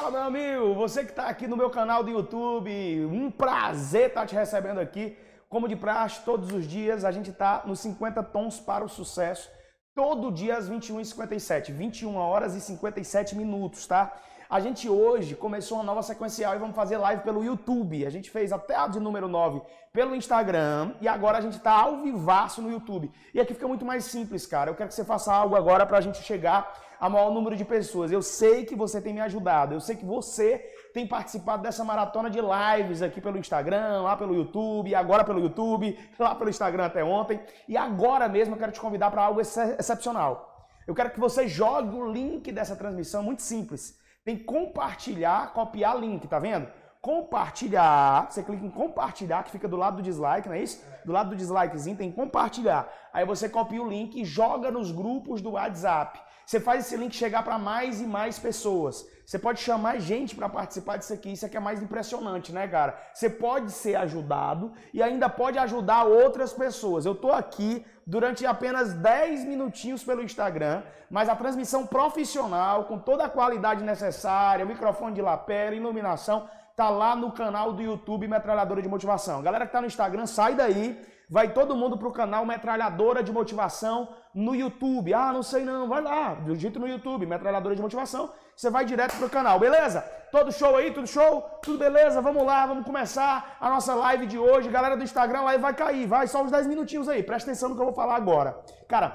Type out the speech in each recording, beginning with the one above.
Fala, meu amigo! Você que está aqui no meu canal do YouTube, um prazer estar tá te recebendo aqui. Como de praxe, todos os dias a gente está nos 50 tons para o sucesso. Todo dia às 21h57, 21 horas e 57 minutos, tá? A gente hoje começou uma nova sequencial e vamos fazer live pelo YouTube. A gente fez até a de número 9 pelo Instagram e agora a gente está ao vivaço no YouTube. E aqui fica muito mais simples, cara. Eu quero que você faça algo agora para a gente chegar a maior número de pessoas. Eu sei que você tem me ajudado, eu sei que você tem participado dessa maratona de lives aqui pelo Instagram, lá pelo YouTube, agora pelo YouTube, lá pelo Instagram até ontem. E agora mesmo eu quero te convidar para algo ex excepcional. Eu quero que você jogue o link dessa transmissão, muito simples. Tem compartilhar, copiar link, tá vendo? Compartilhar, você clica em compartilhar, que fica do lado do dislike, não é isso? Do lado do dislikezinho tem compartilhar. Aí você copia o link e joga nos grupos do WhatsApp. Você faz esse link chegar para mais e mais pessoas. Você pode chamar gente para participar disso aqui. Isso aqui é mais impressionante, né, cara? Você pode ser ajudado e ainda pode ajudar outras pessoas. Eu tô aqui durante apenas 10 minutinhos pelo Instagram, mas a transmissão profissional, com toda a qualidade necessária, microfone de lapela, iluminação, tá lá no canal do YouTube Metralhadora de Motivação. Galera que tá no Instagram, sai daí vai todo mundo pro canal Metralhadora de Motivação no YouTube. Ah, não sei não, vai lá, digita no YouTube, Metralhadora de Motivação, você vai direto pro canal, beleza? Todo show aí, tudo show? Tudo beleza? Vamos lá, vamos começar a nossa live de hoje. Galera do Instagram, live vai cair, vai, só uns 10 minutinhos aí, presta atenção no que eu vou falar agora. Cara,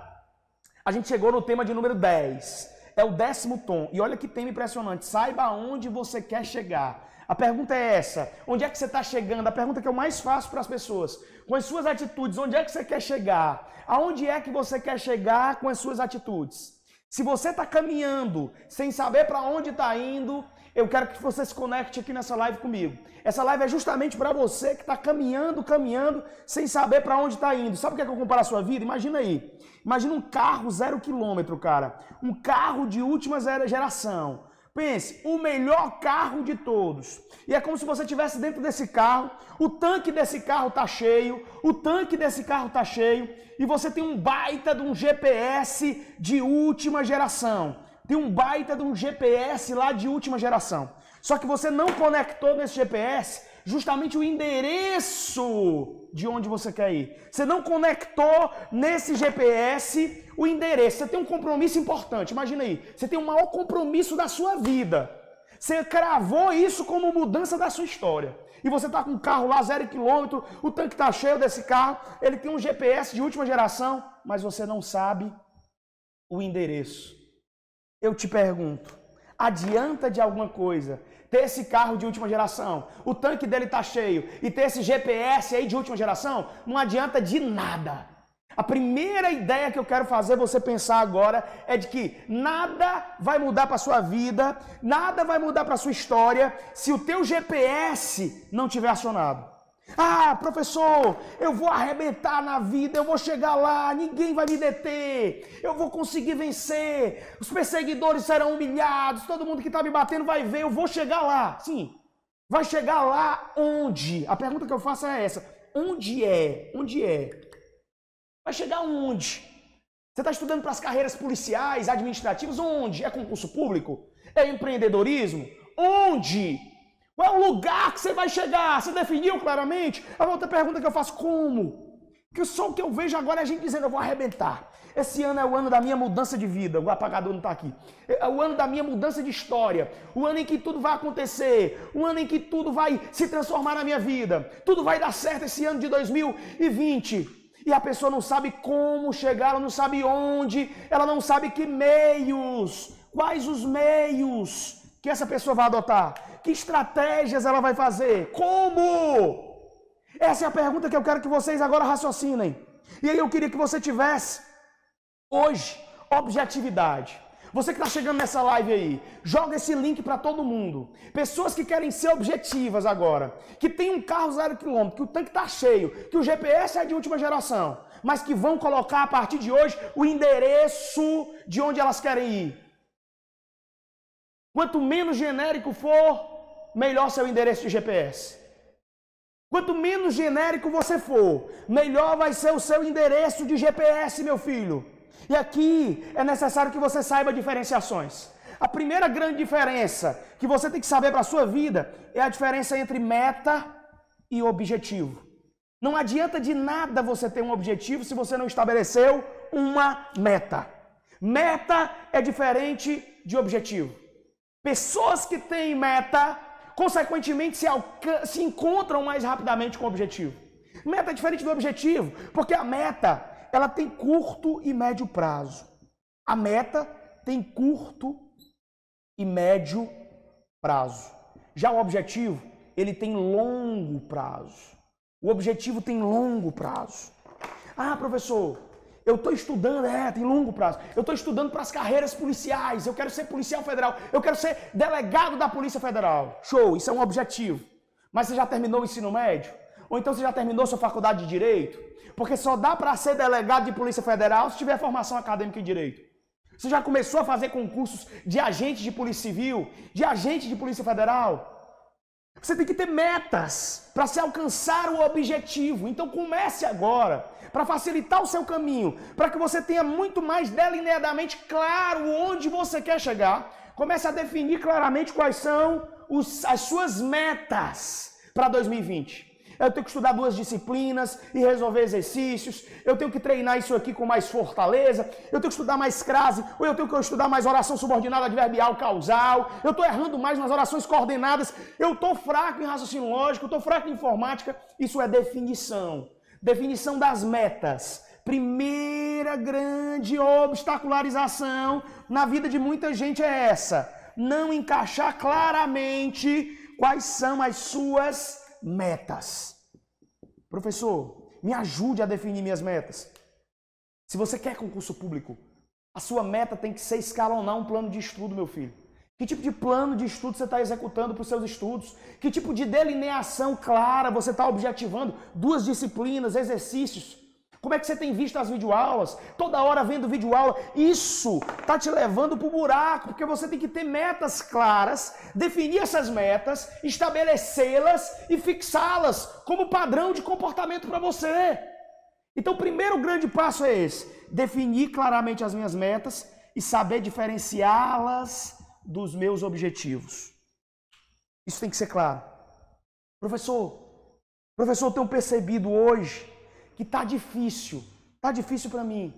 a gente chegou no tema de número 10. É o décimo tom. E olha que tema impressionante. Saiba aonde você quer chegar. A pergunta é essa: onde é que você está chegando? A pergunta que eu mais faço para as pessoas. Com as suas atitudes, onde é que você quer chegar? Aonde é que você quer chegar com as suas atitudes? Se você está caminhando sem saber para onde está indo, eu quero que você se conecte aqui nessa live comigo. Essa live é justamente para você que está caminhando, caminhando, sem saber para onde está indo. Sabe o que é que eu comparo a sua vida? Imagina aí. Imagina um carro zero quilômetro, cara. Um carro de última geração. Pense, o melhor carro de todos. E é como se você estivesse dentro desse carro, o tanque desse carro está cheio, o tanque desse carro está cheio, e você tem um baita de um GPS de última geração. Tem um baita de um GPS lá de última geração. Só que você não conectou nesse GPS justamente o endereço de onde você quer ir. Você não conectou nesse GPS o endereço. Você tem um compromisso importante. Imagina aí, você tem o maior compromisso da sua vida. Você cravou isso como mudança da sua história. E você está com um carro lá, zero quilômetro, o tanque está cheio desse carro, ele tem um GPS de última geração, mas você não sabe o endereço. Eu te pergunto, adianta de alguma coisa ter esse carro de última geração, o tanque dele está cheio e ter esse GPS aí de última geração? Não adianta de nada. A primeira ideia que eu quero fazer você pensar agora é de que nada vai mudar para sua vida, nada vai mudar para sua história se o teu GPS não tiver acionado. Ah, professor, eu vou arrebentar na vida, eu vou chegar lá, ninguém vai me deter, eu vou conseguir vencer, os perseguidores serão humilhados, todo mundo que está me batendo vai ver, eu vou chegar lá. Sim, vai chegar lá onde? A pergunta que eu faço é essa: onde é? Onde é? Vai chegar onde? Você está estudando para as carreiras policiais, administrativas, onde? É concurso público? É empreendedorismo? Onde? Qual é o lugar que você vai chegar? Você definiu claramente? A outra pergunta que eu faço, como? Porque só o que eu vejo agora é a gente dizendo, eu vou arrebentar. Esse ano é o ano da minha mudança de vida. O apagador não está aqui. É o ano da minha mudança de história. O ano em que tudo vai acontecer. O ano em que tudo vai se transformar na minha vida. Tudo vai dar certo esse ano de 2020 e a pessoa não sabe como chegar, ela não sabe onde, ela não sabe que meios, quais os meios que essa pessoa vai adotar, que estratégias ela vai fazer, como? Essa é a pergunta que eu quero que vocês agora raciocinem. E aí eu queria que você tivesse hoje objetividade. Você que está chegando nessa live aí, joga esse link para todo mundo. Pessoas que querem ser objetivas agora, que tem um carro zero quilômetro, que o tanque está cheio, que o GPS é de última geração, mas que vão colocar a partir de hoje o endereço de onde elas querem ir. Quanto menos genérico for, melhor seu endereço de GPS. Quanto menos genérico você for, melhor vai ser o seu endereço de GPS, meu filho. E aqui é necessário que você saiba diferenciações. A primeira grande diferença que você tem que saber para a sua vida é a diferença entre meta e objetivo. Não adianta de nada você ter um objetivo se você não estabeleceu uma meta. Meta é diferente de objetivo. Pessoas que têm meta, consequentemente, se, se encontram mais rapidamente com o objetivo. Meta é diferente do objetivo, porque a meta ela tem curto e médio prazo. A meta tem curto e médio prazo. Já o objetivo, ele tem longo prazo. O objetivo tem longo prazo. Ah, professor, eu estou estudando, é, tem longo prazo. Eu estou estudando para as carreiras policiais. Eu quero ser policial federal. Eu quero ser delegado da Polícia Federal. Show, isso é um objetivo. Mas você já terminou o ensino médio? Ou então você já terminou sua faculdade de direito? Porque só dá para ser delegado de Polícia Federal se tiver formação acadêmica em direito. Você já começou a fazer concursos de agente de Polícia Civil, de agente de Polícia Federal? Você tem que ter metas para se alcançar o objetivo. Então comece agora, para facilitar o seu caminho, para que você tenha muito mais delineadamente claro onde você quer chegar. Comece a definir claramente quais são os, as suas metas para 2020 eu tenho que estudar duas disciplinas e resolver exercícios, eu tenho que treinar isso aqui com mais fortaleza, eu tenho que estudar mais crase, ou eu tenho que estudar mais oração subordinada adverbial causal, eu estou errando mais nas orações coordenadas, eu estou fraco em raciocínio lógico, estou fraco em informática. Isso é definição. Definição das metas. Primeira grande obstacularização na vida de muita gente é essa: não encaixar claramente quais são as suas metas. Professor, me ajude a definir minhas metas. Se você quer concurso público, a sua meta tem que ser escalonar um plano de estudo, meu filho. Que tipo de plano de estudo você está executando para os seus estudos? Que tipo de delineação clara você está objetivando? Duas disciplinas, exercícios. Como é que você tem visto as videoaulas? Toda hora vendo videoaula. Isso está te levando para o buraco, porque você tem que ter metas claras, definir essas metas, estabelecê-las e fixá-las como padrão de comportamento para você. Então, o primeiro grande passo é esse: definir claramente as minhas metas e saber diferenciá-las dos meus objetivos. Isso tem que ser claro. Professor, professor, eu tenho percebido hoje que está difícil, está difícil para mim,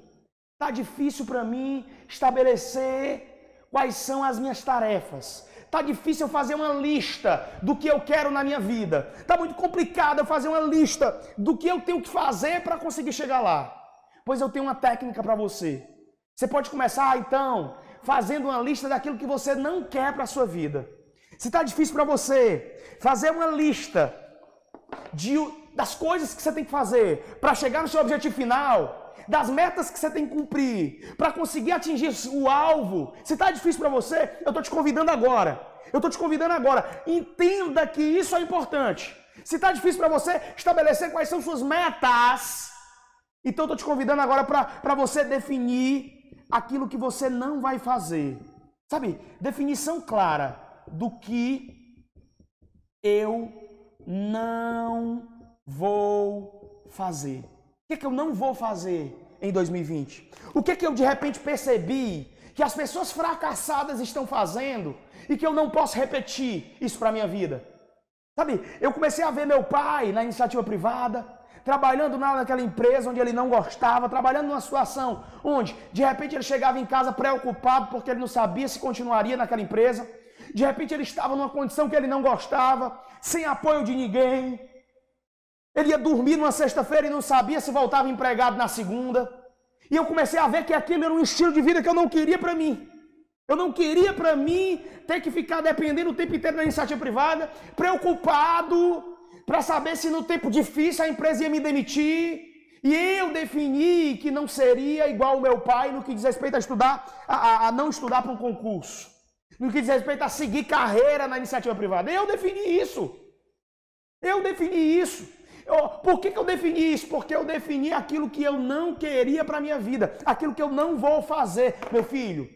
está difícil para mim estabelecer quais são as minhas tarefas. Está difícil eu fazer uma lista do que eu quero na minha vida. Está muito complicado eu fazer uma lista do que eu tenho que fazer para conseguir chegar lá. Pois eu tenho uma técnica para você. Você pode começar, então, fazendo uma lista daquilo que você não quer para sua vida. Se está difícil para você fazer uma lista de das coisas que você tem que fazer para chegar no seu objetivo final, das metas que você tem que cumprir, para conseguir atingir o alvo. Se está difícil para você, eu estou te convidando agora. Eu estou te convidando agora. Entenda que isso é importante. Se está difícil para você estabelecer quais são suas metas, então eu estou te convidando agora para você definir aquilo que você não vai fazer. Sabe? Definição clara do que eu não vou fazer? O que, é que eu não vou fazer em 2020? O que, é que eu de repente percebi que as pessoas fracassadas estão fazendo e que eu não posso repetir isso para a minha vida? Sabe, eu comecei a ver meu pai na iniciativa privada, trabalhando naquela empresa onde ele não gostava, trabalhando numa situação onde de repente ele chegava em casa preocupado porque ele não sabia se continuaria naquela empresa. De repente ele estava numa condição que ele não gostava, sem apoio de ninguém, ele ia dormir numa sexta-feira e não sabia se voltava empregado na segunda. E eu comecei a ver que aquilo era um estilo de vida que eu não queria para mim. Eu não queria para mim ter que ficar dependendo o tempo inteiro da iniciativa privada, preocupado para saber se no tempo difícil a empresa ia me demitir. E eu defini que não seria igual o meu pai no que diz respeito a estudar, a, a não estudar para um concurso. No que diz respeito a seguir carreira na iniciativa privada. Eu defini isso. Eu defini isso. Por que, que eu defini isso? Porque eu defini aquilo que eu não queria para a minha vida, aquilo que eu não vou fazer, meu filho.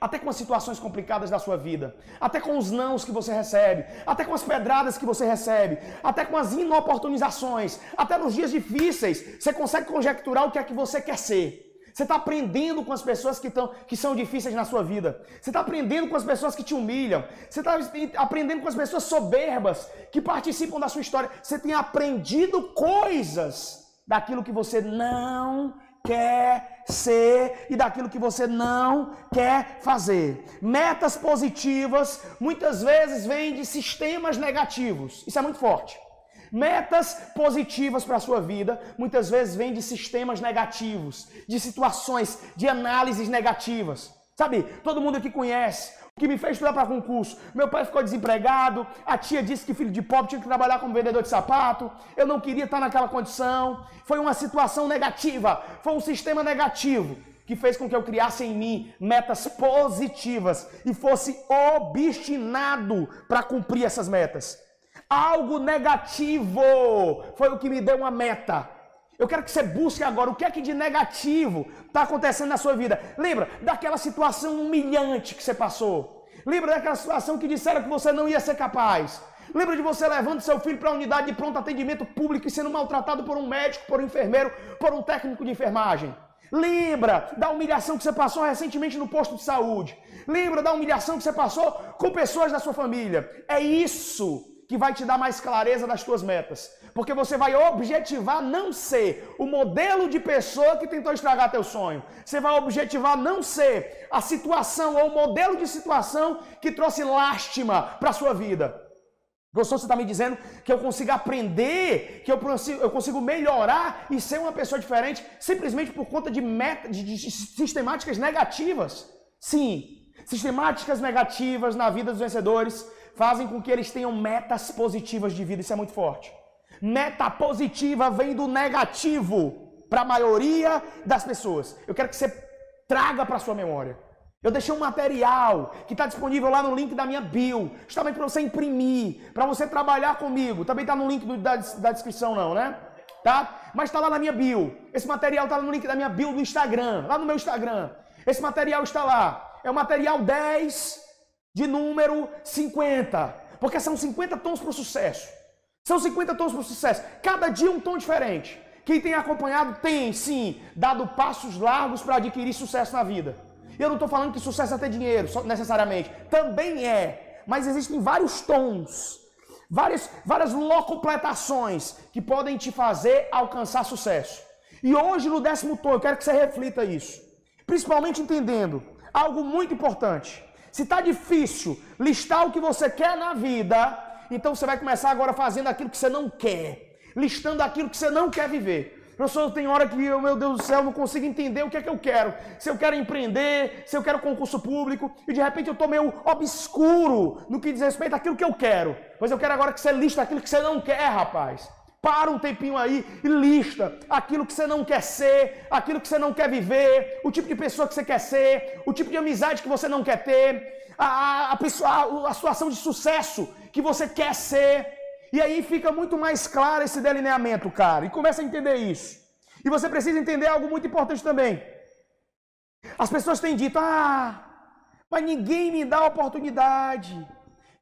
Até com as situações complicadas da sua vida, até com os nãos que você recebe, até com as pedradas que você recebe, até com as inoportunizações, até nos dias difíceis, você consegue conjecturar o que é que você quer ser. Você está aprendendo com as pessoas que, tão, que são difíceis na sua vida. Você está aprendendo com as pessoas que te humilham. Você está aprendendo com as pessoas soberbas que participam da sua história. Você tem aprendido coisas daquilo que você não quer ser e daquilo que você não quer fazer. Metas positivas muitas vezes vêm de sistemas negativos. Isso é muito forte. Metas positivas para a sua vida muitas vezes vêm de sistemas negativos, de situações, de análises negativas. Sabe, todo mundo aqui conhece o que me fez estudar para concurso. Meu pai ficou desempregado, a tia disse que filho de pobre tinha que trabalhar como vendedor de sapato, eu não queria estar naquela condição. Foi uma situação negativa, foi um sistema negativo que fez com que eu criasse em mim metas positivas e fosse obstinado para cumprir essas metas. Algo negativo foi o que me deu uma meta. Eu quero que você busque agora o que é que de negativo está acontecendo na sua vida. Lembra daquela situação humilhante que você passou? Lembra daquela situação que disseram que você não ia ser capaz? Lembra de você levando seu filho para a unidade de pronto atendimento público e sendo maltratado por um médico, por um enfermeiro, por um técnico de enfermagem? Lembra da humilhação que você passou recentemente no posto de saúde? Lembra da humilhação que você passou com pessoas da sua família? É isso que vai te dar mais clareza das tuas metas. Porque você vai objetivar não ser o modelo de pessoa que tentou estragar teu sonho. Você vai objetivar não ser a situação ou o modelo de situação que trouxe lástima para sua vida. Professor, você está me dizendo que eu consigo aprender, que eu consigo, eu consigo melhorar e ser uma pessoa diferente simplesmente por conta de, meta, de, de sistemáticas negativas? Sim, sistemáticas negativas na vida dos vencedores fazem com que eles tenham metas positivas de vida. Isso é muito forte. Meta positiva vem do negativo para a maioria das pessoas. Eu quero que você traga para sua memória. Eu deixei um material que está disponível lá no link da minha bio, justamente para você imprimir, para você trabalhar comigo. Também está no link do, da, da descrição, não, né? Tá? Mas está lá na minha bio. Esse material está no link da minha bio do Instagram, lá no meu Instagram. Esse material está lá. É o material 10 de número 50. Porque são 50 tons para o sucesso. São 50 tons para o sucesso. Cada dia um tom diferente. Quem tem acompanhado tem, sim, dado passos largos para adquirir sucesso na vida. Eu não estou falando que sucesso é ter dinheiro, necessariamente. Também é. Mas existem vários tons, várias, várias locompletações que podem te fazer alcançar sucesso. E hoje, no décimo tom, eu quero que você reflita isso. Principalmente entendendo algo muito importante. Se está difícil listar o que você quer na vida, então você vai começar agora fazendo aquilo que você não quer, listando aquilo que você não quer viver. Professor, tem hora que eu, meu Deus do céu, não consigo entender o que é que eu quero. Se eu quero empreender, se eu quero concurso público, e de repente eu estou meio obscuro no que diz respeito àquilo que eu quero. Pois eu quero agora que você lista aquilo que você não quer, rapaz. Para um tempinho aí e lista aquilo que você não quer ser, aquilo que você não quer viver, o tipo de pessoa que você quer ser, o tipo de amizade que você não quer ter, a, a, a, a situação de sucesso que você quer ser. E aí fica muito mais claro esse delineamento, cara. E começa a entender isso. E você precisa entender algo muito importante também. As pessoas têm dito: ah, mas ninguém me dá oportunidade.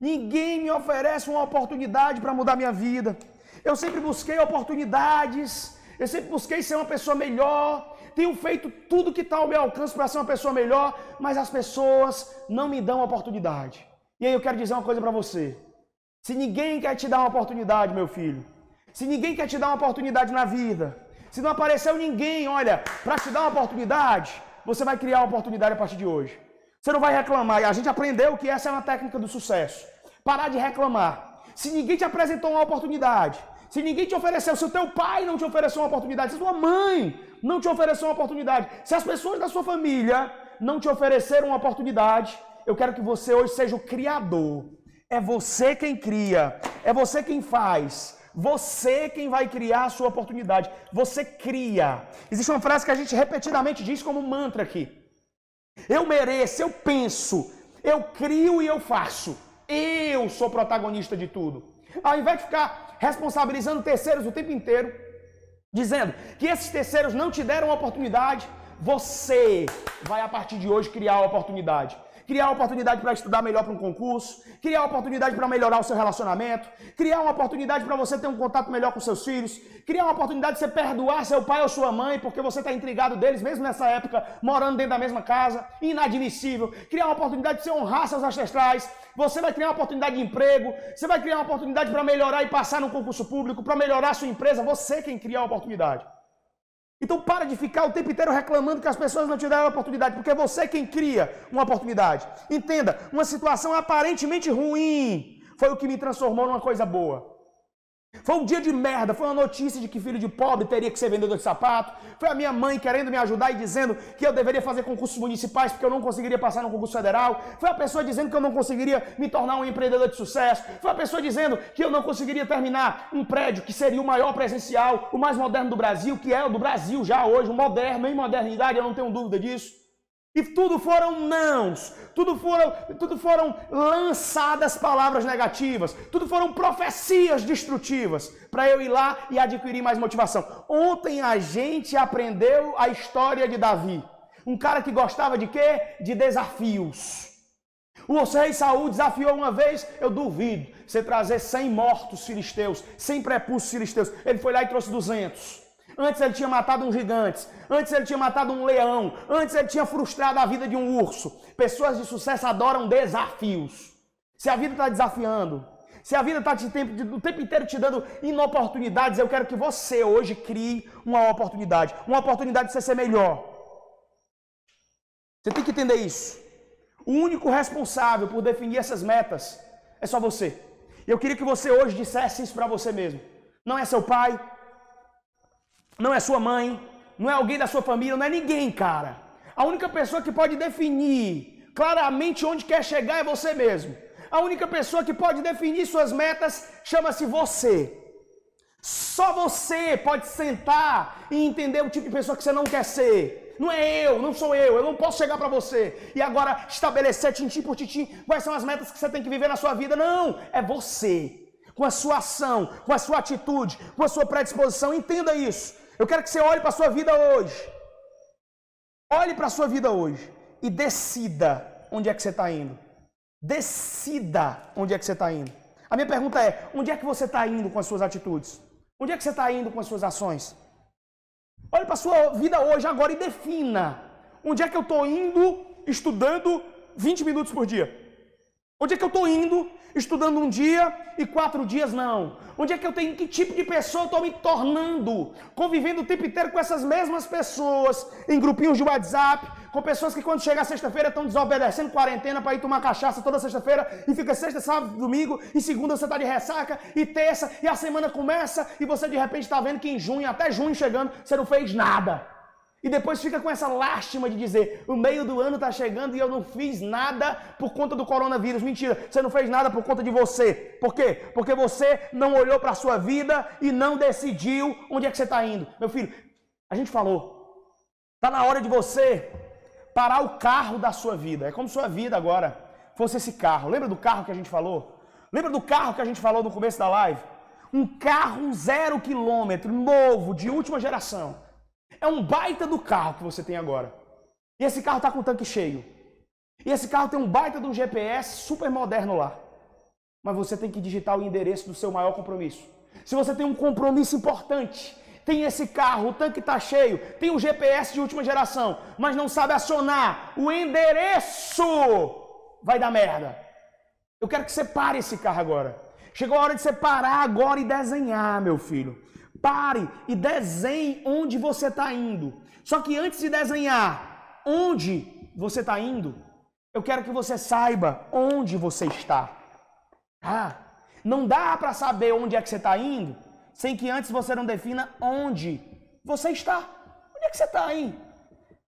Ninguém me oferece uma oportunidade para mudar minha vida. Eu sempre busquei oportunidades, eu sempre busquei ser uma pessoa melhor, tenho feito tudo que está ao meu alcance para ser uma pessoa melhor, mas as pessoas não me dão oportunidade. E aí eu quero dizer uma coisa para você. Se ninguém quer te dar uma oportunidade, meu filho, se ninguém quer te dar uma oportunidade na vida, se não apareceu ninguém, olha, para te dar uma oportunidade, você vai criar uma oportunidade a partir de hoje. Você não vai reclamar. E a gente aprendeu que essa é uma técnica do sucesso. Parar de reclamar. Se ninguém te apresentou uma oportunidade, se ninguém te ofereceu, se o teu pai não te ofereceu uma oportunidade, se a sua mãe não te ofereceu uma oportunidade, se as pessoas da sua família não te ofereceram uma oportunidade, eu quero que você hoje seja o criador. É você quem cria, é você quem faz. Você quem vai criar a sua oportunidade. Você cria. Existe uma frase que a gente repetidamente diz como mantra aqui. Eu mereço, eu penso, eu crio e eu faço. Eu sou protagonista de tudo. Ao invés de ficar responsabilizando terceiros o tempo inteiro, dizendo que esses terceiros não te deram oportunidade, você vai a partir de hoje criar a oportunidade. criar oportunidade para estudar melhor para um concurso, criar oportunidade para melhorar o seu relacionamento, criar uma oportunidade para você ter um contato melhor com seus filhos, criar uma oportunidade de você perdoar seu pai ou sua mãe porque você está intrigado deles, mesmo nessa época, morando dentro da mesma casa, inadmissível, criar uma oportunidade de você honrar seus ancestrais, você vai criar uma oportunidade de emprego, você vai criar uma oportunidade para melhorar e passar no concurso público, para melhorar a sua empresa, você quem cria a oportunidade. Então para de ficar o tempo inteiro reclamando que as pessoas não te deram a oportunidade, porque é você quem cria uma oportunidade. Entenda, uma situação aparentemente ruim foi o que me transformou numa coisa boa. Foi um dia de merda, foi uma notícia de que filho de pobre teria que ser vendedor de sapato. Foi a minha mãe querendo me ajudar e dizendo que eu deveria fazer concursos municipais porque eu não conseguiria passar no concurso federal. Foi a pessoa dizendo que eu não conseguiria me tornar um empreendedor de sucesso. Foi a pessoa dizendo que eu não conseguiria terminar um prédio que seria o maior presencial, o mais moderno do Brasil, que é o do Brasil já hoje, o moderno em modernidade, eu não tenho dúvida disso. E tudo foram nãos, tudo foram, tudo foram lançadas palavras negativas, tudo foram profecias destrutivas para eu ir lá e adquirir mais motivação. Ontem a gente aprendeu a história de Davi, um cara que gostava de quê? De desafios. O rei Saul desafiou uma vez, eu duvido, você trazer 100 mortos filisteus, 100 prepulsos filisteus. Ele foi lá e trouxe 200. Antes ele tinha matado um gigante, antes ele tinha matado um leão, antes ele tinha frustrado a vida de um urso. Pessoas de sucesso adoram desafios. Se a vida está desafiando, se a vida está o tempo inteiro te dando inoportunidades, eu quero que você hoje crie uma oportunidade, uma oportunidade de você ser melhor. Você tem que entender isso. O único responsável por definir essas metas é só você. Eu queria que você hoje dissesse isso para você mesmo. Não é seu pai, não é sua mãe, não é alguém da sua família, não é ninguém, cara. A única pessoa que pode definir claramente onde quer chegar é você mesmo. A única pessoa que pode definir suas metas chama-se você. Só você pode sentar e entender o tipo de pessoa que você não quer ser. Não é eu, não sou eu, eu não posso chegar para você e agora estabelecer tintim por tintim quais são as metas que você tem que viver na sua vida. Não, é você. Com a sua ação, com a sua atitude, com a sua predisposição, entenda isso. Eu quero que você olhe para a sua vida hoje. Olhe para a sua vida hoje e decida onde é que você está indo. Decida onde é que você está indo. A minha pergunta é: onde é que você está indo com as suas atitudes? Onde é que você está indo com as suas ações? Olhe para a sua vida hoje, agora, e defina onde é que eu estou indo estudando 20 minutos por dia. Onde é que eu estou indo estudando um dia e quatro dias não? Onde é que eu tenho, que tipo de pessoa eu estou me tornando? Convivendo o tempo inteiro com essas mesmas pessoas, em grupinhos de WhatsApp, com pessoas que quando chega sexta-feira estão desobedecendo quarentena para ir tomar cachaça toda sexta-feira e fica sexta, sábado, domingo e segunda você está de ressaca e terça e a semana começa e você de repente está vendo que em junho, até junho chegando, você não fez nada. E depois fica com essa lástima de dizer: o meio do ano está chegando e eu não fiz nada por conta do coronavírus. Mentira, você não fez nada por conta de você. Por quê? Porque você não olhou para a sua vida e não decidiu onde é que você está indo. Meu filho, a gente falou, está na hora de você parar o carro da sua vida. É como sua vida agora fosse esse carro. Lembra do carro que a gente falou? Lembra do carro que a gente falou no começo da live? Um carro zero quilômetro, novo, de última geração. É um baita do carro que você tem agora. E esse carro está com o tanque cheio. E esse carro tem um baita de um GPS super moderno lá. Mas você tem que digitar o endereço do seu maior compromisso. Se você tem um compromisso importante, tem esse carro, o tanque está cheio, tem o GPS de última geração, mas não sabe acionar o endereço, vai dar merda. Eu quero que você pare esse carro agora. Chegou a hora de você parar agora e desenhar, meu filho. Pare e desenhe onde você está indo. Só que antes de desenhar onde você está indo, eu quero que você saiba onde você está. Ah, não dá para saber onde é que você está indo sem que antes você não defina onde você está. Onde é que você está aí?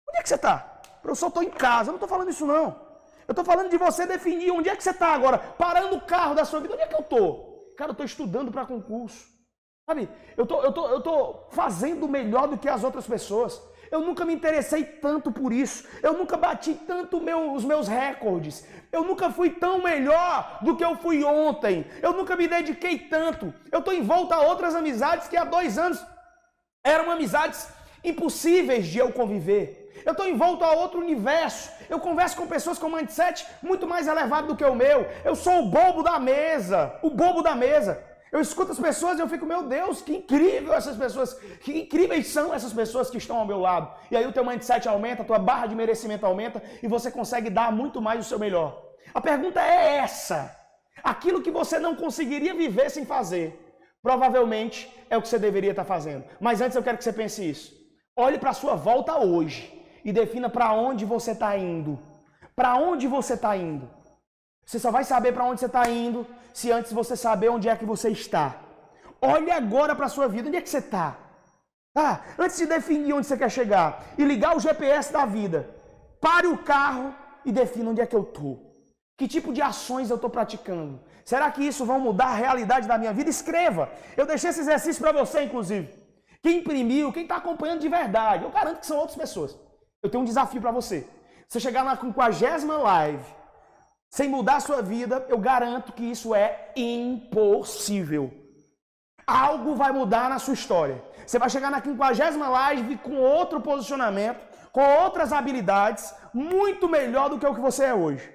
Onde é que você está? Professor, estou em casa. Eu não estou falando isso não. Eu estou falando de você definir onde é que você está agora. Parando o carro da sua vida. Onde é que eu estou? Cara, eu estou estudando para concurso. Sabe, eu tô, eu, tô, eu tô fazendo melhor do que as outras pessoas. Eu nunca me interessei tanto por isso. Eu nunca bati tanto meu, os meus recordes. Eu nunca fui tão melhor do que eu fui ontem. Eu nunca me dediquei tanto. Eu estou em volta a outras amizades que há dois anos eram amizades impossíveis de eu conviver. Eu estou envolto a outro universo. Eu converso com pessoas com mindset muito mais elevado do que o meu. Eu sou o bobo da mesa. O bobo da mesa. Eu escuto as pessoas e eu fico, meu Deus, que incrível essas pessoas. Que incríveis são essas pessoas que estão ao meu lado. E aí o teu mindset aumenta, a tua barra de merecimento aumenta e você consegue dar muito mais o seu melhor. A pergunta é essa. Aquilo que você não conseguiria viver sem fazer, provavelmente é o que você deveria estar fazendo. Mas antes eu quero que você pense isso. Olhe para a sua volta hoje e defina para onde você está indo. Para onde você está indo? Você só vai saber para onde você está indo se antes você saber onde é que você está. Olhe agora para a sua vida, onde é que você está? Ah, antes de definir onde você quer chegar e ligar o GPS da vida, pare o carro e defina onde é que eu estou. Que tipo de ações eu estou praticando? Será que isso vai mudar a realidade da minha vida? Escreva. Eu deixei esse exercício para você, inclusive. Quem imprimiu, quem está acompanhando de verdade, eu garanto que são outras pessoas. Eu tenho um desafio para você. Você chegar na 50 live sem mudar a sua vida, eu garanto que isso é impossível. Algo vai mudar na sua história. Você vai chegar na 50 live com outro posicionamento, com outras habilidades, muito melhor do que o que você é hoje.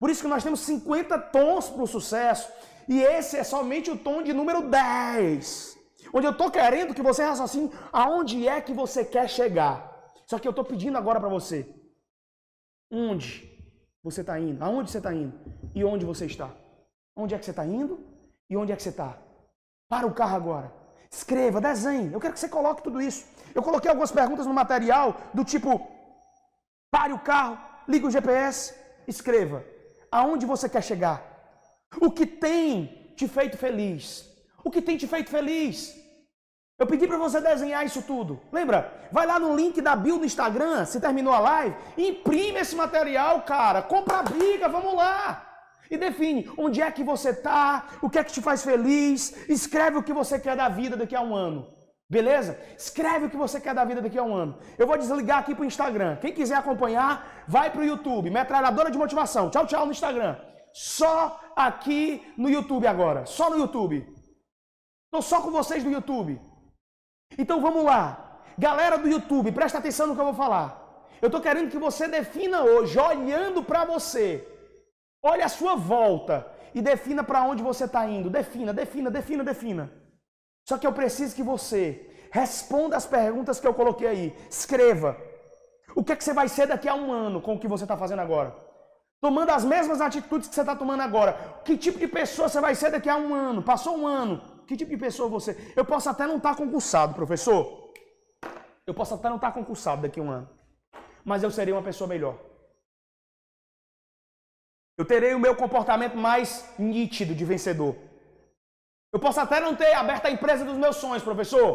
Por isso que nós temos 50 tons para o sucesso, e esse é somente o tom de número 10. Onde eu estou querendo que você raciocine aonde é que você quer chegar. Só que eu estou pedindo agora para você. Onde você está indo? Aonde você está indo? E onde você está? Onde é que você está indo? E onde é que você está? Para o carro agora. Escreva, desenhe. Eu quero que você coloque tudo isso. Eu coloquei algumas perguntas no material do tipo: pare o carro, liga o GPS, escreva. Aonde você quer chegar? O que tem te feito feliz? O que tem te feito feliz? Eu pedi para você desenhar isso tudo. Lembra? Vai lá no link da bio do Instagram, se terminou a live, imprime esse material, cara. Compra a briga, vamos lá. E define onde é que você tá, o que é que te faz feliz, escreve o que você quer da vida daqui a um ano. Beleza? Escreve o que você quer da vida daqui a um ano. Eu vou desligar aqui pro Instagram. Quem quiser acompanhar, vai pro YouTube. Metralhadora de motivação. Tchau, tchau no Instagram. Só aqui no YouTube agora. Só no YouTube. Tô só com vocês no YouTube. Então vamos lá. Galera do YouTube, presta atenção no que eu vou falar. Eu estou querendo que você defina hoje, olhando para você. Olhe a sua volta e defina para onde você está indo. Defina, defina, defina, defina. Só que eu preciso que você responda as perguntas que eu coloquei aí. Escreva. O que, é que você vai ser daqui a um ano com o que você está fazendo agora? Tomando as mesmas atitudes que você está tomando agora. Que tipo de pessoa você vai ser daqui a um ano? Passou um ano. Que tipo de pessoa você? Eu posso até não estar tá concursado, professor. Eu posso até não estar tá concursado daqui a um ano. Mas eu serei uma pessoa melhor. Eu terei o meu comportamento mais nítido de vencedor. Eu posso até não ter aberto a empresa dos meus sonhos, professor.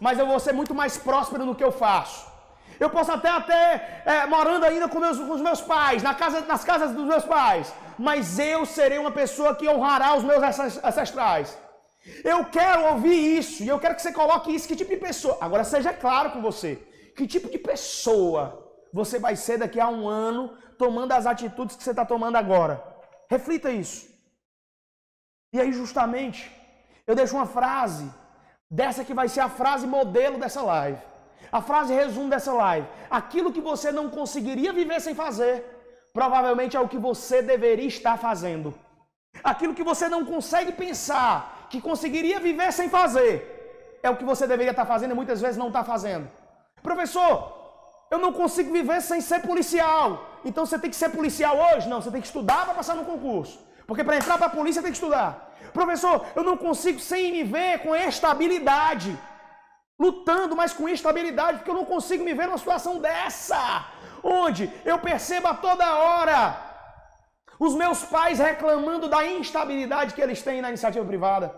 Mas eu vou ser muito mais próspero no que eu faço. Eu posso até até é, morando ainda com, meus, com os meus pais, na casa, nas casas dos meus pais. Mas eu serei uma pessoa que honrará os meus ancestrais. Eu quero ouvir isso e eu quero que você coloque isso. Que tipo de pessoa? Agora seja claro com você. Que tipo de pessoa você vai ser daqui a um ano tomando as atitudes que você está tomando agora? Reflita isso. E aí, justamente, eu deixo uma frase dessa que vai ser a frase modelo dessa live. A frase resumo dessa live. Aquilo que você não conseguiria viver sem fazer, provavelmente é o que você deveria estar fazendo. Aquilo que você não consegue pensar, que conseguiria viver sem fazer, é o que você deveria estar fazendo e muitas vezes não está fazendo. Professor, eu não consigo viver sem ser policial. Então você tem que ser policial hoje? Não, você tem que estudar para passar no concurso. Porque para entrar para a polícia tem que estudar. Professor, eu não consigo sem me ver com estabilidade. Lutando, mas com instabilidade, porque eu não consigo me ver numa situação dessa. Onde eu percebo a toda hora os meus pais reclamando da instabilidade que eles têm na iniciativa privada.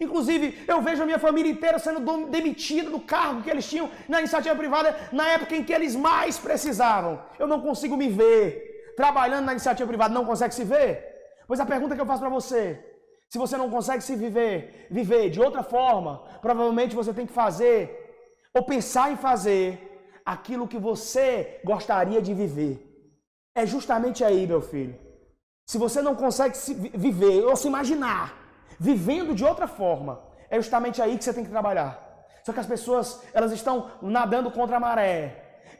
Inclusive, eu vejo a minha família inteira sendo demitida do cargo que eles tinham na iniciativa privada na época em que eles mais precisavam. Eu não consigo me ver trabalhando na iniciativa privada, não consegue se ver? Pois a pergunta que eu faço para você, se você não consegue se viver, viver de outra forma, provavelmente você tem que fazer ou pensar em fazer aquilo que você gostaria de viver. É justamente aí, meu filho se você não consegue se viver ou se imaginar vivendo de outra forma, é justamente aí que você tem que trabalhar. Só que as pessoas, elas estão nadando contra a maré.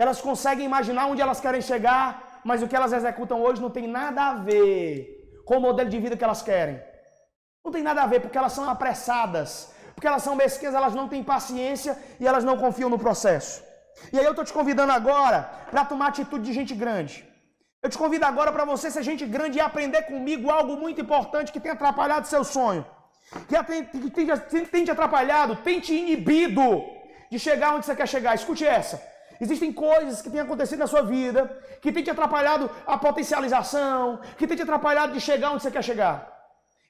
Elas conseguem imaginar onde elas querem chegar, mas o que elas executam hoje não tem nada a ver com o modelo de vida que elas querem. Não tem nada a ver, porque elas são apressadas, porque elas são mesquinhas, elas não têm paciência e elas não confiam no processo. E aí eu estou te convidando agora para tomar atitude de gente grande. Eu te convido agora para você ser gente grande e aprender comigo algo muito importante que tem atrapalhado seu sonho. Que tem, te atrapalhado, tem te inibido de chegar onde você quer chegar. Escute essa. Existem coisas que têm acontecido na sua vida que tem te atrapalhado a potencialização, que tem te atrapalhado de chegar onde você quer chegar.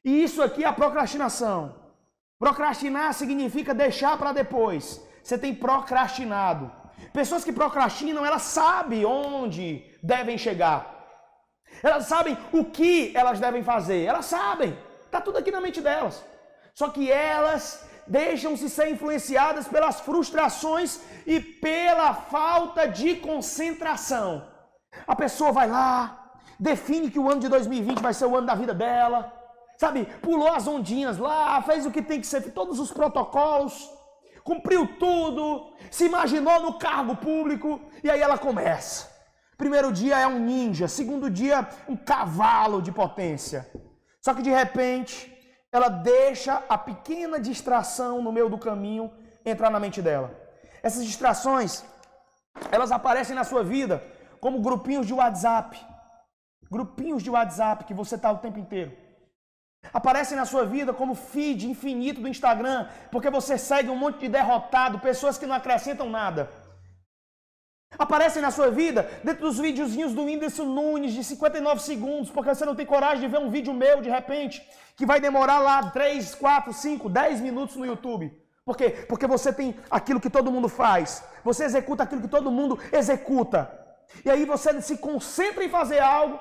E isso aqui é a procrastinação. Procrastinar significa deixar para depois. Você tem procrastinado. Pessoas que procrastinam, elas sabem onde devem chegar. Elas sabem o que elas devem fazer. Elas sabem. Está tudo aqui na mente delas. Só que elas deixam-se ser influenciadas pelas frustrações e pela falta de concentração. A pessoa vai lá, define que o ano de 2020 vai ser o ano da vida dela, sabe? Pulou as ondinhas lá, fez o que tem que ser, todos os protocolos, cumpriu tudo, se imaginou no cargo público e aí ela começa. Primeiro dia é um ninja, segundo dia um cavalo de potência. Só que de repente ela deixa a pequena distração no meio do caminho entrar na mente dela. Essas distrações, elas aparecem na sua vida como grupinhos de WhatsApp. Grupinhos de WhatsApp que você está o tempo inteiro. Aparecem na sua vida como feed infinito do Instagram, porque você segue um monte de derrotado, pessoas que não acrescentam nada. Aparecem na sua vida dentro dos videozinhos do Whindersson Nunes de 59 segundos, porque você não tem coragem de ver um vídeo meu de repente, que vai demorar lá 3, 4, 5, 10 minutos no YouTube. Por quê? Porque você tem aquilo que todo mundo faz. Você executa aquilo que todo mundo executa. E aí você se concentra em fazer algo,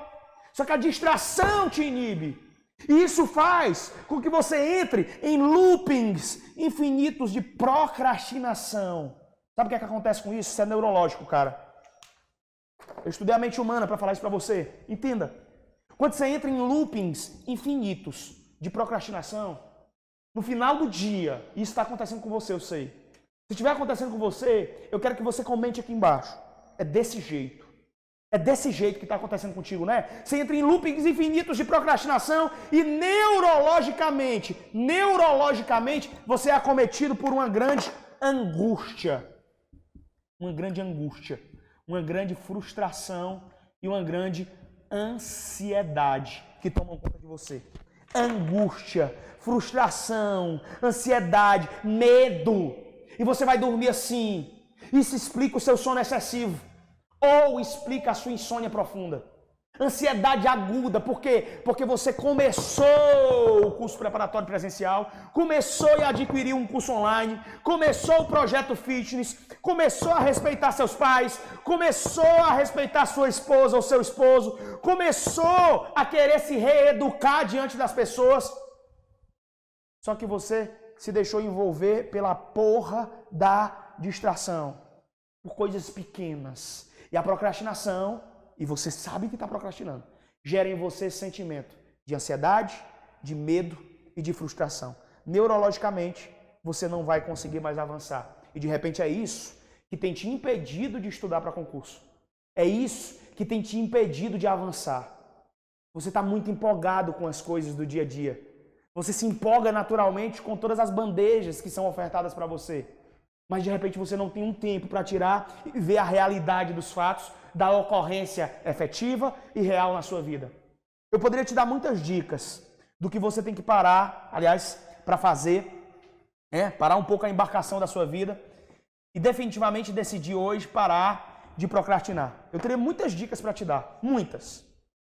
só que a distração te inibe. E isso faz com que você entre em loopings infinitos de procrastinação. Sabe o que, é que acontece com isso? Isso é neurológico, cara. Eu estudei a mente humana para falar isso para você. Entenda. Quando você entra em loopings infinitos de procrastinação, no final do dia, isso está acontecendo com você, eu sei. Se estiver acontecendo com você, eu quero que você comente aqui embaixo. É desse jeito. É desse jeito que está acontecendo contigo, né? Você entra em loopings infinitos de procrastinação e neurologicamente, neurologicamente, você é acometido por uma grande angústia uma grande angústia, uma grande frustração e uma grande ansiedade que tomam conta de você. Angústia, frustração, ansiedade, medo. E você vai dormir assim. Isso explica o seu sono excessivo ou explica a sua insônia profunda. Ansiedade aguda, por quê? Porque você começou o curso preparatório presencial, começou a adquirir um curso online, começou o projeto fitness, começou a respeitar seus pais, começou a respeitar sua esposa ou seu esposo, começou a querer se reeducar diante das pessoas. Só que você se deixou envolver pela porra da distração, por coisas pequenas. E a procrastinação e você sabe que está procrastinando, gera em você sentimento de ansiedade, de medo e de frustração. Neurologicamente, você não vai conseguir mais avançar. E de repente é isso que tem te impedido de estudar para concurso. É isso que tem te impedido de avançar. Você está muito empolgado com as coisas do dia a dia. Você se empolga naturalmente com todas as bandejas que são ofertadas para você. Mas de repente você não tem um tempo para tirar e ver a realidade dos fatos da ocorrência efetiva e real na sua vida. Eu poderia te dar muitas dicas do que você tem que parar, aliás, para fazer, né? parar um pouco a embarcação da sua vida e definitivamente decidir hoje parar de procrastinar. Eu teria muitas dicas para te dar, muitas.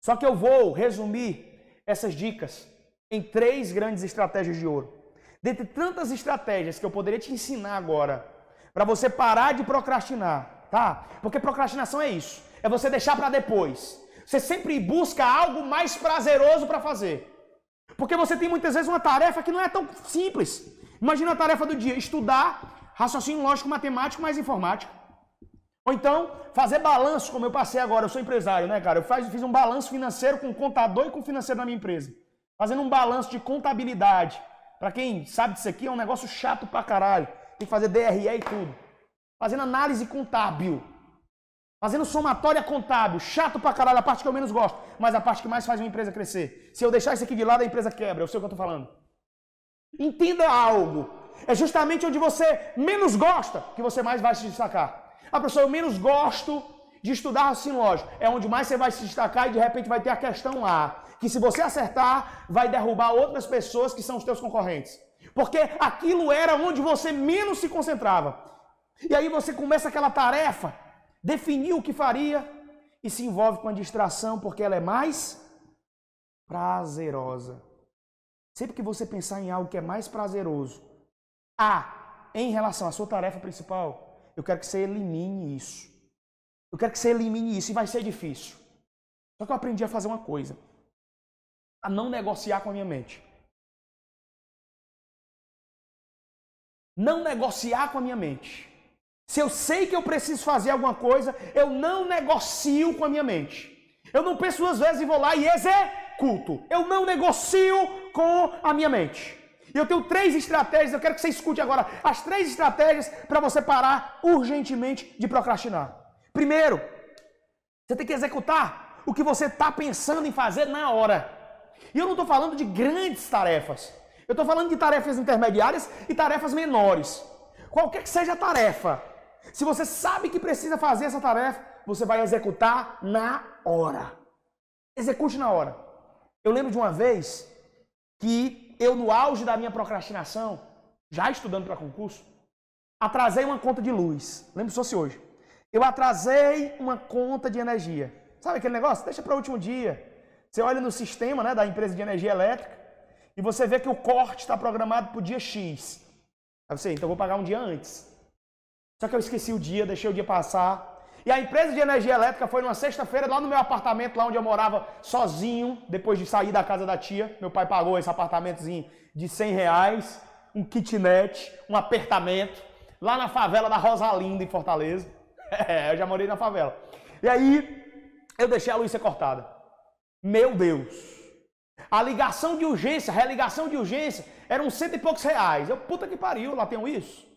Só que eu vou resumir essas dicas em três grandes estratégias de ouro. Dentre tantas estratégias que eu poderia te ensinar agora, para você parar de procrastinar, tá? Porque procrastinação é isso. É você deixar para depois. Você sempre busca algo mais prazeroso para fazer. Porque você tem muitas vezes uma tarefa que não é tão simples. Imagina a tarefa do dia: estudar raciocínio lógico, matemático mais informática. Ou então, fazer balanço, como eu passei agora. Eu sou empresário, né, cara? Eu faz, fiz um balanço financeiro com o contador e com o financeiro da minha empresa. Fazendo um balanço de contabilidade. Para quem sabe disso aqui, é um negócio chato pra caralho. Tem que fazer DRE e tudo fazendo análise contábil. Fazendo somatória contábil, chato pra caralho, a parte que eu menos gosto, mas a parte que mais faz uma empresa crescer. Se eu deixar isso aqui de lado, a empresa quebra, eu sei o que eu tô falando. Entenda algo. É justamente onde você menos gosta que você mais vai se destacar. A pessoa eu menos gosto de estudar raciocínio lógico. É onde mais você vai se destacar e de repente vai ter a questão lá. Que se você acertar, vai derrubar outras pessoas que são os teus concorrentes. Porque aquilo era onde você menos se concentrava. E aí você começa aquela tarefa, definir o que faria e se envolve com a distração porque ela é mais prazerosa. Sempre que você pensar em algo que é mais prazeroso, a em relação à sua tarefa principal, eu quero que você elimine isso. Eu quero que você elimine isso e vai ser difícil. Só que eu aprendi a fazer uma coisa: a não negociar com a minha mente. Não negociar com a minha mente. Se eu sei que eu preciso fazer alguma coisa, eu não negocio com a minha mente. Eu não penso duas vezes e vou lá e executo. Eu não negocio com a minha mente. E eu tenho três estratégias, eu quero que você escute agora as três estratégias para você parar urgentemente de procrastinar. Primeiro, você tem que executar o que você está pensando em fazer na hora. E eu não estou falando de grandes tarefas. Eu estou falando de tarefas intermediárias e tarefas menores. Qualquer que seja a tarefa, se você sabe que precisa fazer essa tarefa, você vai executar na hora. Execute na hora. Eu lembro de uma vez que eu, no auge da minha procrastinação, já estudando para concurso, atrasei uma conta de luz. Lembro se fosse hoje. Eu atrasei uma conta de energia. Sabe aquele negócio? Deixa para o último dia. Você olha no sistema né, da empresa de energia elétrica e você vê que o corte está programado para o dia X. Aí você, então vou pagar um dia antes. Só que eu esqueci o dia, deixei o dia passar. E a empresa de energia elétrica foi numa sexta-feira lá no meu apartamento, lá onde eu morava sozinho, depois de sair da casa da tia. Meu pai pagou esse apartamentozinho de 100 reais, um kitnet, um apertamento, lá na favela da Rosalinda, em Fortaleza. É, eu já morei na favela. E aí, eu deixei a luz ser cortada. Meu Deus! A ligação de urgência, a religação de urgência, eram cento e poucos reais. Eu, puta que pariu, lá tenho isso.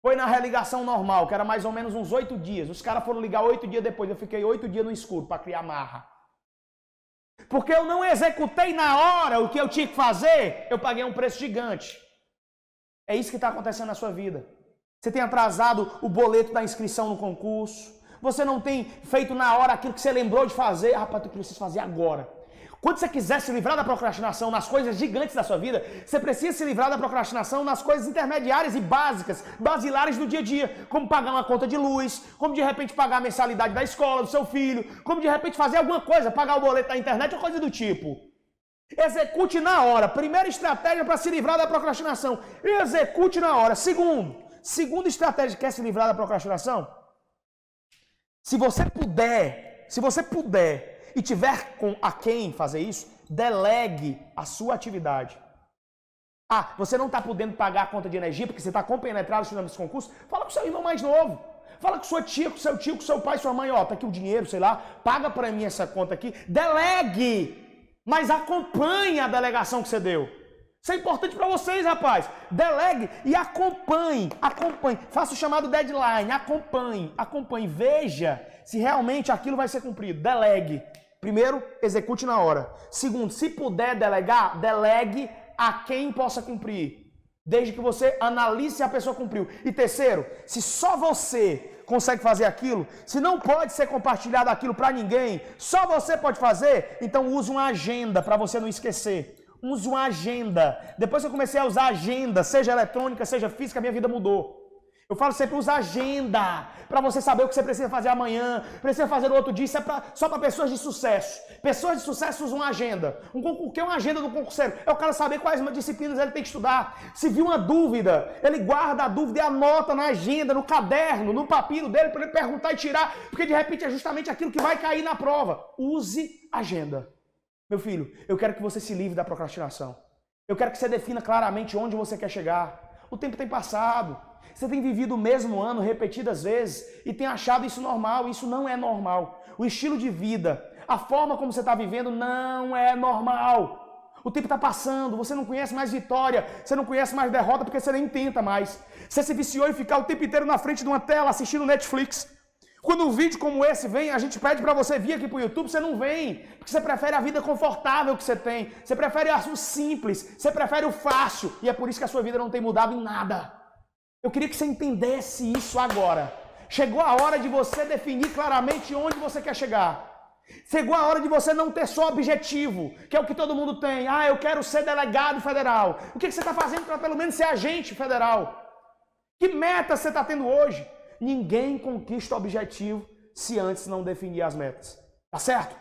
Foi na religação normal, que era mais ou menos uns oito dias. Os caras foram ligar oito dias depois. Eu fiquei oito dias no escuro para criar marra. Porque eu não executei na hora o que eu tinha que fazer, eu paguei um preço gigante. É isso que está acontecendo na sua vida. Você tem atrasado o boleto da inscrição no concurso. Você não tem feito na hora aquilo que você lembrou de fazer. Rapaz, tu precisa fazer agora. Quando você quiser se livrar da procrastinação nas coisas gigantes da sua vida, você precisa se livrar da procrastinação nas coisas intermediárias e básicas, basilares do dia a dia, como pagar uma conta de luz, como de repente pagar a mensalidade da escola do seu filho, como de repente fazer alguma coisa, pagar o boleto da internet ou coisa do tipo. Execute na hora. Primeira estratégia para se livrar da procrastinação. Execute na hora. Segundo, segunda estratégia quer se livrar da procrastinação? Se você puder, se você puder e tiver com a quem fazer isso, delegue a sua atividade. Ah, você não está podendo pagar a conta de energia porque você está compenetrado estudando esse concurso? Fala com seu irmão mais novo. Fala com sua tia, com seu tio, com seu pai, sua mãe, ó, tá aqui o dinheiro, sei lá, paga para mim essa conta aqui. Delegue, mas acompanhe a delegação que você deu. Isso é importante para vocês, rapaz. Delegue e acompanhe, acompanhe. Faça o chamado deadline, acompanhe, acompanhe. Veja se realmente aquilo vai ser cumprido. Delegue. Primeiro, execute na hora. Segundo, se puder delegar, delegue a quem possa cumprir. Desde que você analise se a pessoa cumpriu. E terceiro, se só você consegue fazer aquilo, se não pode ser compartilhado aquilo para ninguém, só você pode fazer, então use uma agenda para você não esquecer. Use uma agenda. Depois que eu comecei a usar agenda, seja eletrônica, seja física, minha vida mudou. Eu falo sempre, usa agenda, para você saber o que você precisa fazer amanhã, precisa fazer no outro dia, isso é pra, só para pessoas de sucesso. Pessoas de sucesso usam agenda. Um, o que é uma agenda do concurseiro? É o cara saber quais disciplinas ele tem que estudar. Se viu uma dúvida, ele guarda a dúvida e anota na agenda, no caderno, no papiro dele, para ele perguntar e tirar, porque de repente é justamente aquilo que vai cair na prova. Use agenda. Meu filho, eu quero que você se livre da procrastinação. Eu quero que você defina claramente onde você quer chegar. O tempo tem passado. Você tem vivido o mesmo ano repetidas vezes e tem achado isso normal. Isso não é normal. O estilo de vida, a forma como você está vivendo não é normal. O tempo está passando, você não conhece mais vitória, você não conhece mais derrota porque você nem tenta mais. Você se viciou em ficar o tempo inteiro na frente de uma tela assistindo Netflix. Quando um vídeo como esse vem, a gente pede para você vir aqui para o YouTube, você não vem, porque você prefere a vida confortável que você tem, você prefere o simples, você prefere o fácil, e é por isso que a sua vida não tem mudado em nada. Eu queria que você entendesse isso agora. Chegou a hora de você definir claramente onde você quer chegar. Chegou a hora de você não ter só objetivo, que é o que todo mundo tem. Ah, eu quero ser delegado federal. O que você está fazendo para pelo menos ser agente federal? Que meta você está tendo hoje? Ninguém conquista o objetivo se antes não definir as metas. Tá certo?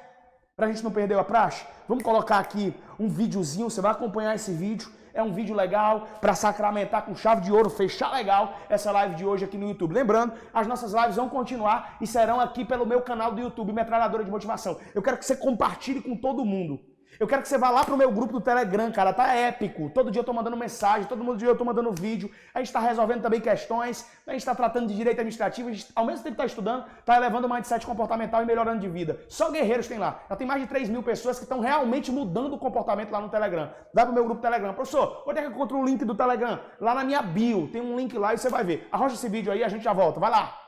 Pra gente não perder a praxe, vamos colocar aqui um videozinho, você vai acompanhar esse vídeo. É um vídeo legal para sacramentar com chave de ouro, fechar legal essa live de hoje aqui no YouTube. Lembrando, as nossas lives vão continuar e serão aqui pelo meu canal do YouTube, Metralhadora de Motivação. Eu quero que você compartilhe com todo mundo. Eu quero que você vá lá pro meu grupo do Telegram, cara. Tá épico. Todo dia eu tô mandando mensagem, todo dia eu tô mandando vídeo. A gente tá resolvendo também questões. A gente tá tratando de direito administrativo. A gente, ao mesmo tempo que tá estudando, tá elevando o mindset comportamental e melhorando de vida. Só guerreiros tem lá. Já tem mais de 3 mil pessoas que estão realmente mudando o comportamento lá no Telegram. Vai pro meu grupo Telegram. Professor, onde é que eu encontro o link do Telegram? Lá na minha bio. Tem um link lá e você vai ver. Arrocha esse vídeo aí a gente já volta. Vai lá.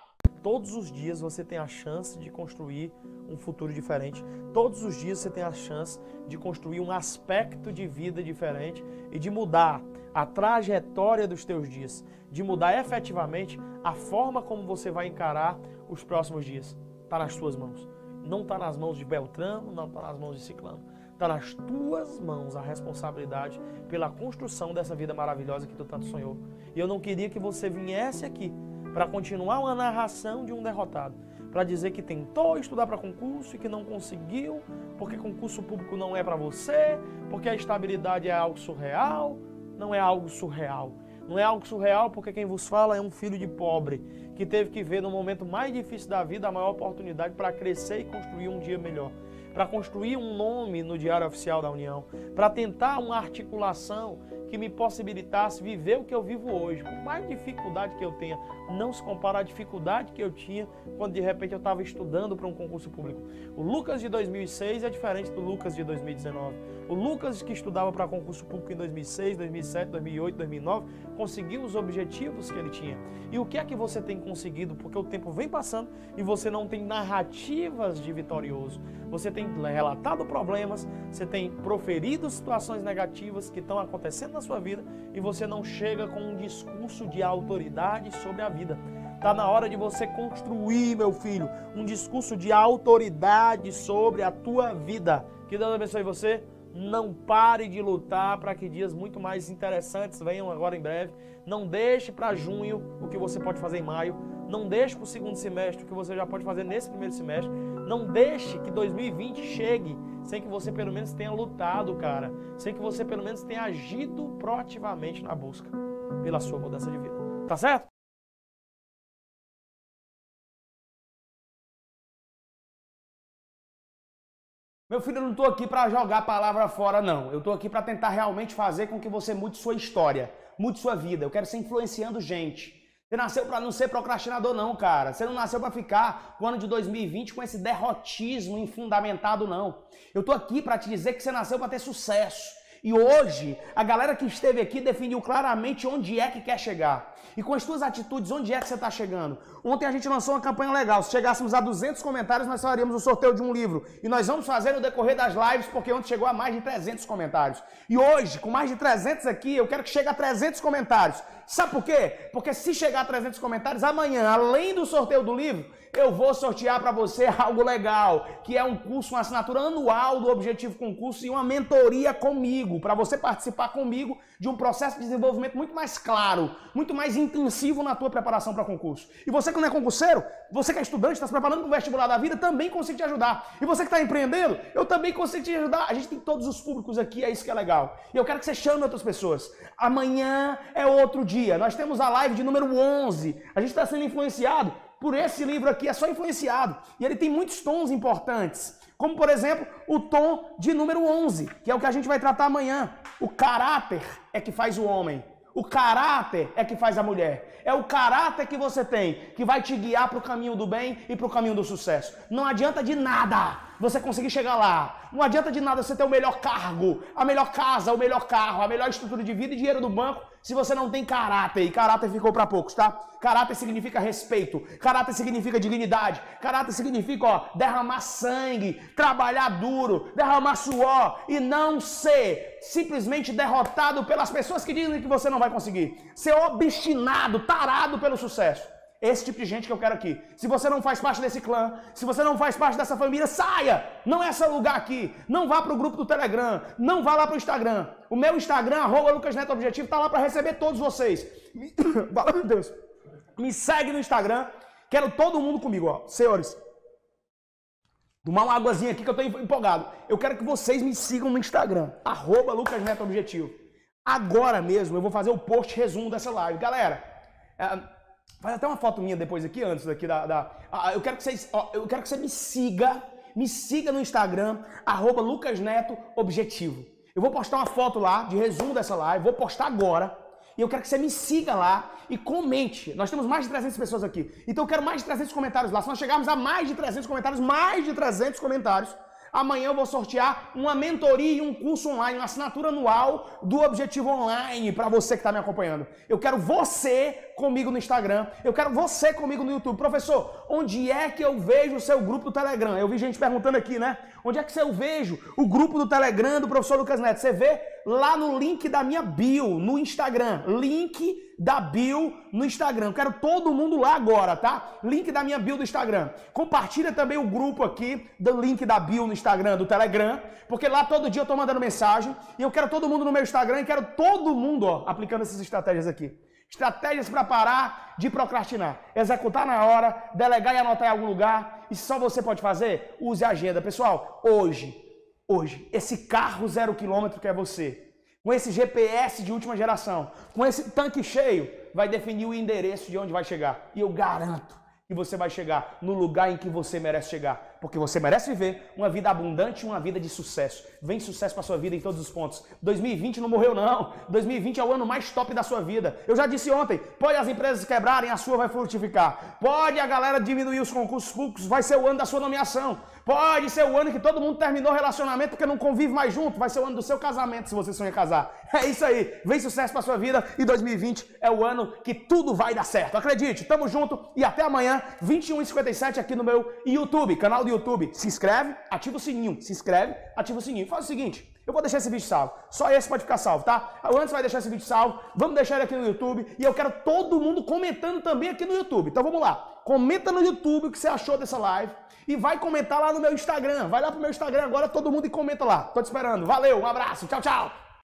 Todos os dias você tem a chance de construir um futuro diferente. Todos os dias você tem a chance de construir um aspecto de vida diferente e de mudar a trajetória dos teus dias, de mudar efetivamente a forma como você vai encarar os próximos dias. Está nas tuas mãos. Não está nas mãos de Beltrano, não está nas mãos de Ciclano. Está nas tuas mãos a responsabilidade pela construção dessa vida maravilhosa que tu tanto sonhou. E eu não queria que você viesse aqui para continuar uma narração de um derrotado, para dizer que tentou estudar para concurso e que não conseguiu, porque concurso público não é para você, porque a estabilidade é algo surreal, não é algo surreal. Não é algo surreal porque quem vos fala é um filho de pobre que teve que ver no momento mais difícil da vida a maior oportunidade para crescer e construir um dia melhor para construir um nome no Diário Oficial da União, para tentar uma articulação que me possibilitasse viver o que eu vivo hoje. Por mais dificuldade que eu tenha, não se compara à dificuldade que eu tinha quando de repente eu estava estudando para um concurso público. O Lucas de 2006 é diferente do Lucas de 2019. O Lucas que estudava para concurso público em 2006, 2007, 2008, 2009 conseguiu os objetivos que ele tinha. E o que é que você tem conseguido? Porque o tempo vem passando e você não tem narrativas de vitorioso. Você tem relatado problemas, você tem proferido situações negativas que estão acontecendo na sua vida e você não chega com um discurso de autoridade sobre a vida. Está na hora de você construir, meu filho, um discurso de autoridade sobre a tua vida. Que Deus abençoe você. Não pare de lutar para que dias muito mais interessantes venham agora em breve. Não deixe para junho o que você pode fazer em maio. Não deixe para o segundo semestre o que você já pode fazer nesse primeiro semestre. Não deixe que 2020 chegue sem que você pelo menos tenha lutado, cara. Sem que você pelo menos tenha agido proativamente na busca pela sua mudança de vida. Tá certo? Meu filho, eu não estou aqui para jogar a palavra fora, não. Eu estou aqui para tentar realmente fazer com que você mude sua história, mude sua vida. Eu quero ser influenciando gente. Você nasceu para não ser procrastinador, não, cara. Você não nasceu para ficar o ano de 2020 com esse derrotismo infundamentado, não. Eu estou aqui para te dizer que você nasceu para ter sucesso. E hoje, a galera que esteve aqui definiu claramente onde é que quer chegar. E com as suas atitudes, onde é que você está chegando? Ontem a gente lançou uma campanha legal. Se chegássemos a 200 comentários, nós faríamos o sorteio de um livro. E nós vamos fazer no decorrer das lives, porque ontem chegou a mais de 300 comentários. E hoje, com mais de 300 aqui, eu quero que chegue a 300 comentários. Sabe por quê? Porque se chegar a 300 comentários, amanhã, além do sorteio do livro, eu vou sortear para você algo legal, que é um curso, uma assinatura anual do Objetivo Concurso e uma mentoria comigo, para você participar comigo de um processo de desenvolvimento muito mais claro, muito mais intensivo na tua preparação para concurso. E você que não é concurseiro, você que é estudante, está se preparando para o vestibular da vida, também consigo te ajudar. E você que está empreendendo, eu também consigo te ajudar. A gente tem todos os públicos aqui, é isso que é legal. E eu quero que você chame outras pessoas. Amanhã é outro dia. Nós temos a live de número 11. A gente está sendo influenciado por esse livro aqui, é só influenciado. E ele tem muitos tons importantes. Como, por exemplo, o tom de número 11, que é o que a gente vai tratar amanhã. O caráter é que faz o homem. O caráter é que faz a mulher. É o caráter que você tem que vai te guiar para o caminho do bem e para o caminho do sucesso. Não adianta de nada você conseguir chegar lá. Não adianta de nada você ter o melhor cargo, a melhor casa, o melhor carro, a melhor estrutura de vida e dinheiro do banco se você não tem caráter. E caráter ficou para poucos, tá? Caráter significa respeito, caráter significa dignidade, caráter significa, ó, derramar sangue, trabalhar duro, derramar suor e não ser simplesmente derrotado pelas pessoas que dizem que você não vai conseguir. Ser obstinado, tarado pelo sucesso. Esse tipo de gente que eu quero aqui. Se você não faz parte desse clã, se você não faz parte dessa família, saia! Não é seu lugar aqui. Não vá para o grupo do Telegram. Não vá lá para o Instagram. O meu Instagram, arroba Lucas Neto Objetivo, está lá para receber todos vocês. Fala, meu Deus. Me segue no Instagram. Quero todo mundo comigo, ó. Senhores, tomar uma águazinha aqui que eu estou empolgado. Eu quero que vocês me sigam no Instagram, arroba Lucas Neto Objetivo. Agora mesmo eu vou fazer o post resumo dessa live. Galera, é, Faz até uma foto minha depois aqui, antes daqui da. da ah, eu, quero que vocês, ó, eu quero que você me siga, me siga no Instagram, arroba. Eu vou postar uma foto lá de resumo dessa live, vou postar agora. E eu quero que você me siga lá e comente. Nós temos mais de 300 pessoas aqui. Então eu quero mais de 300 comentários lá. Se nós chegarmos a mais de 300 comentários, mais de 300 comentários, Amanhã eu vou sortear uma mentoria e um curso online, uma assinatura anual do Objetivo Online para você que está me acompanhando. Eu quero você comigo no Instagram, eu quero você comigo no YouTube. Professor, onde é que eu vejo o seu grupo Telegram? Eu vi gente perguntando aqui, né? Onde é que eu vejo o grupo do Telegram do professor Lucas Neto? Você vê lá no link da minha bio no Instagram. Link da bio no Instagram. Quero todo mundo lá agora, tá? Link da minha bio do Instagram. Compartilha também o grupo aqui do link da bio no Instagram, do Telegram, porque lá todo dia eu tô mandando mensagem e eu quero todo mundo no meu Instagram e quero todo mundo, ó, aplicando essas estratégias aqui. Estratégias para parar de procrastinar. Executar na hora, delegar e anotar em algum lugar. E se só você pode fazer, use a agenda. Pessoal, hoje, hoje, esse carro zero quilômetro que é você, com esse GPS de última geração, com esse tanque cheio, vai definir o endereço de onde vai chegar. E eu garanto que você vai chegar no lugar em que você merece chegar porque você merece viver uma vida abundante, uma vida de sucesso. Vem sucesso para sua vida em todos os pontos. 2020 não morreu não. 2020 é o ano mais top da sua vida. Eu já disse ontem, pode as empresas quebrarem, a sua vai frutificar. Pode a galera diminuir os concursos públicos, vai ser o ano da sua nomeação. Pode ser o ano que todo mundo terminou o relacionamento porque não convive mais junto, vai ser o ano do seu casamento se você sonha casar. É isso aí. Vem sucesso para sua vida e 2020 é o ano que tudo vai dar certo. Acredite. Tamo junto e até amanhã, 21h57 aqui no meu YouTube, canal YouTube, se inscreve, ativa o sininho, se inscreve, ativa o sininho. Faz o seguinte, eu vou deixar esse vídeo salvo. Só esse pode ficar salvo, tá? Antes vai deixar esse vídeo salvo, vamos deixar ele aqui no YouTube e eu quero todo mundo comentando também aqui no YouTube. Então vamos lá. Comenta no YouTube o que você achou dessa live e vai comentar lá no meu Instagram. Vai lá pro meu Instagram agora todo mundo e comenta lá. Tô te esperando. Valeu, um abraço. Tchau, tchau.